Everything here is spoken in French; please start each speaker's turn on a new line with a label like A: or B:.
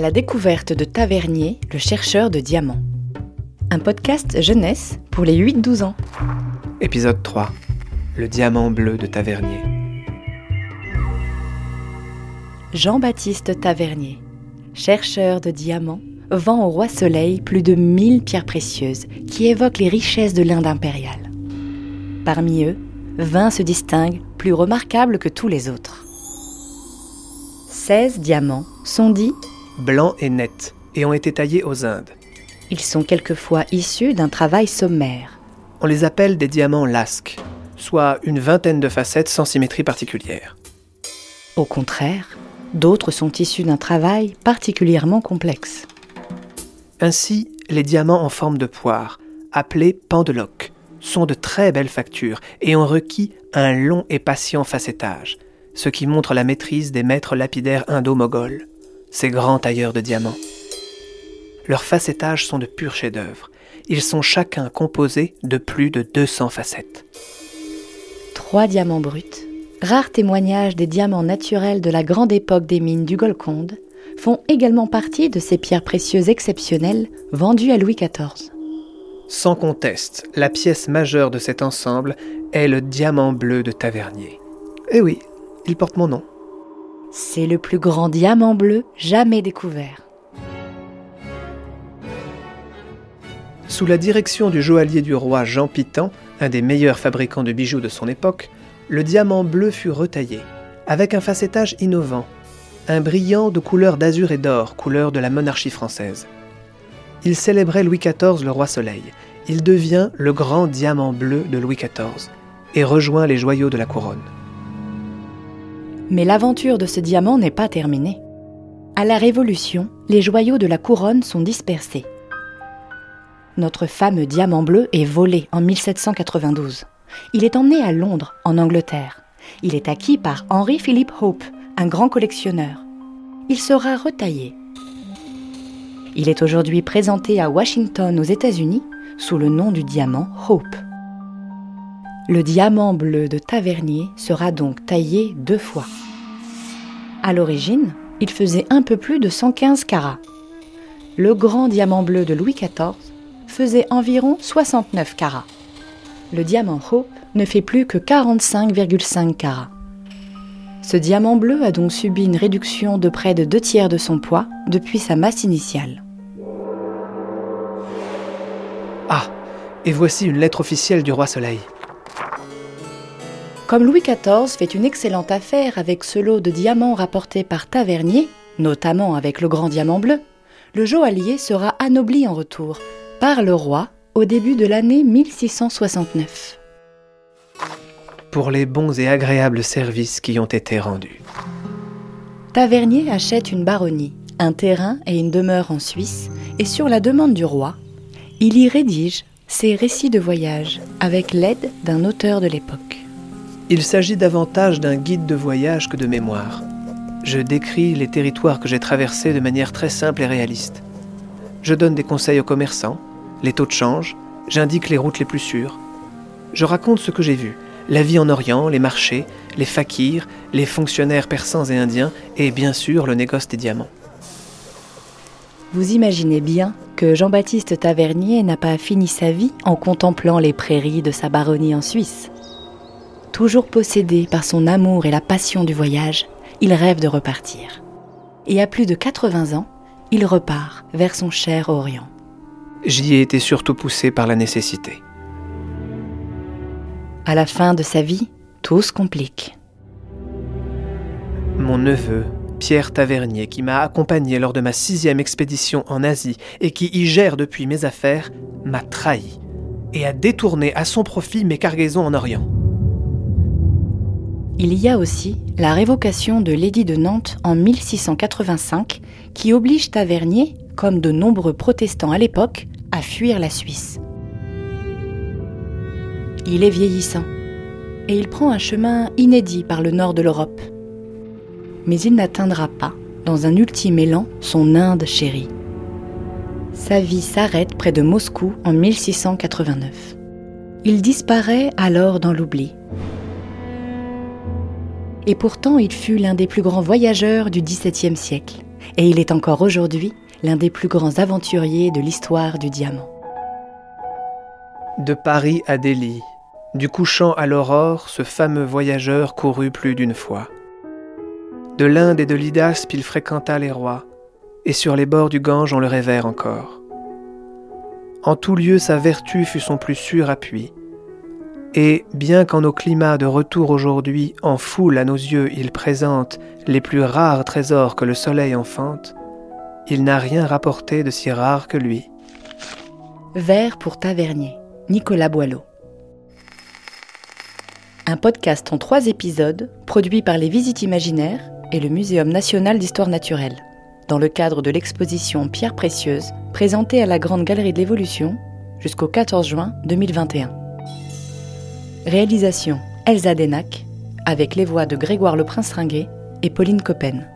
A: à la découverte de Tavernier, le chercheur de diamants. Un podcast jeunesse pour les 8-12 ans.
B: Épisode 3. Le diamant bleu de Tavernier.
A: Jean-Baptiste Tavernier, chercheur de diamants, vend au roi Soleil plus de 1000 pierres précieuses qui évoquent les richesses de l'Inde impériale. Parmi eux, 20 se distinguent, plus remarquables que tous les autres. 16 diamants sont dits
B: Blancs et nets, et ont été taillés aux Indes.
A: Ils sont quelquefois issus d'un travail sommaire.
B: On les appelle des diamants lasques, soit une vingtaine de facettes sans symétrie particulière.
A: Au contraire, d'autres sont issus d'un travail particulièrement complexe.
B: Ainsi, les diamants en forme de poire, appelés pendeloques, sont de très belles factures et ont requis un long et patient facettage, ce qui montre la maîtrise des maîtres lapidaires indo-moghols, ces grands tailleurs de diamants. Leurs facettages sont de purs chefs-d'œuvre. Ils sont chacun composés de plus de 200 facettes.
A: Trois diamants bruts, rares témoignages des diamants naturels de la grande époque des mines du Golconde, font également partie de ces pierres précieuses exceptionnelles vendues à Louis XIV.
B: Sans conteste, la pièce majeure de cet ensemble est le diamant bleu de Tavernier. Eh oui, il porte mon nom.
A: C'est le plus grand diamant bleu jamais découvert.
B: Sous la direction du joaillier du roi Jean Pitan, un des meilleurs fabricants de bijoux de son époque, le diamant bleu fut retaillé, avec un facettage innovant, un brillant de couleur d'azur et d'or, couleur de la monarchie française. Il célébrait Louis XIV le roi Soleil. Il devient le grand diamant bleu de Louis XIV et rejoint les joyaux de la couronne.
A: Mais l'aventure de ce diamant n'est pas terminée. À la Révolution, les joyaux de la couronne sont dispersés. Notre fameux diamant bleu est volé en 1792. Il est emmené à Londres, en Angleterre. Il est acquis par Henry Philip Hope, un grand collectionneur. Il sera retaillé. Il est aujourd'hui présenté à Washington aux États-Unis sous le nom du diamant Hope. Le diamant bleu de Tavernier sera donc taillé deux fois. À l'origine, il faisait un peu plus de 115 carats. Le grand diamant bleu de Louis XIV faisait environ 69 carats. Le diamant Hope ne fait plus que 45,5 carats. Ce diamant bleu a donc subi une réduction de près de deux tiers de son poids depuis sa masse initiale.
B: Ah, et voici une lettre officielle du roi Soleil.
A: Comme Louis XIV fait une excellente affaire avec ce lot de diamants rapportés par Tavernier, notamment avec le grand diamant bleu, le joaillier sera anobli en retour par le roi au début de l'année 1669.
B: Pour les bons et agréables services qui ont été rendus.
A: Tavernier achète une baronnie, un terrain et une demeure en Suisse, et sur la demande du roi, il y rédige ses récits de voyage avec l'aide d'un auteur de l'époque.
B: Il s'agit davantage d'un guide de voyage que de mémoire. Je décris les territoires que j'ai traversés de manière très simple et réaliste. Je donne des conseils aux commerçants, les taux de change, j'indique les routes les plus sûres. Je raconte ce que j'ai vu, la vie en Orient, les marchés, les fakirs, les fonctionnaires persans et indiens, et bien sûr le négoce des diamants.
A: Vous imaginez bien que Jean-Baptiste Tavernier n'a pas fini sa vie en contemplant les prairies de sa baronnie en Suisse. Toujours possédé par son amour et la passion du voyage, il rêve de repartir. Et à plus de 80 ans, il repart vers son cher Orient.
B: J'y ai été surtout poussé par la nécessité.
A: À la fin de sa vie, tout se complique.
B: Mon neveu, Pierre Tavernier, qui m'a accompagné lors de ma sixième expédition en Asie et qui y gère depuis mes affaires, m'a trahi et a détourné à son profit mes cargaisons en Orient.
A: Il y a aussi la révocation de l'édit de Nantes en 1685 qui oblige Tavernier, comme de nombreux protestants à l'époque, à fuir la Suisse. Il est vieillissant et il prend un chemin inédit par le nord de l'Europe. Mais il n'atteindra pas, dans un ultime élan, son Inde chérie. Sa vie s'arrête près de Moscou en 1689. Il disparaît alors dans l'oubli. Et pourtant, il fut l'un des plus grands voyageurs du XVIIe siècle. et il est encore aujourd'hui l'un des plus grands aventuriers de l'histoire du diamant.
B: De Paris à Delhi, du couchant à l'aurore, ce fameux voyageur courut plus d'une fois. De l'Inde et de l'Hydaspe, il fréquenta les rois, et sur les bords du Gange on le révère encore. En tout lieu sa vertu fut son plus sûr appui, et bien qu'en nos climats de retour aujourd'hui, en foule à nos yeux il présente les plus rares trésors que le soleil enfante, il n'a rien rapporté de si rare que lui.
A: Vers pour Tavernier, Nicolas Boileau. Un podcast en trois épisodes, produit par les Visites Imaginaires et le Muséum national d'histoire naturelle, dans le cadre de l'exposition Pierre Précieuse, présentée à la Grande Galerie de l'Évolution jusqu'au 14 juin 2021. Réalisation Elsa Denac, avec les voix de Grégoire Le Prince Ringuet et Pauline Coppen.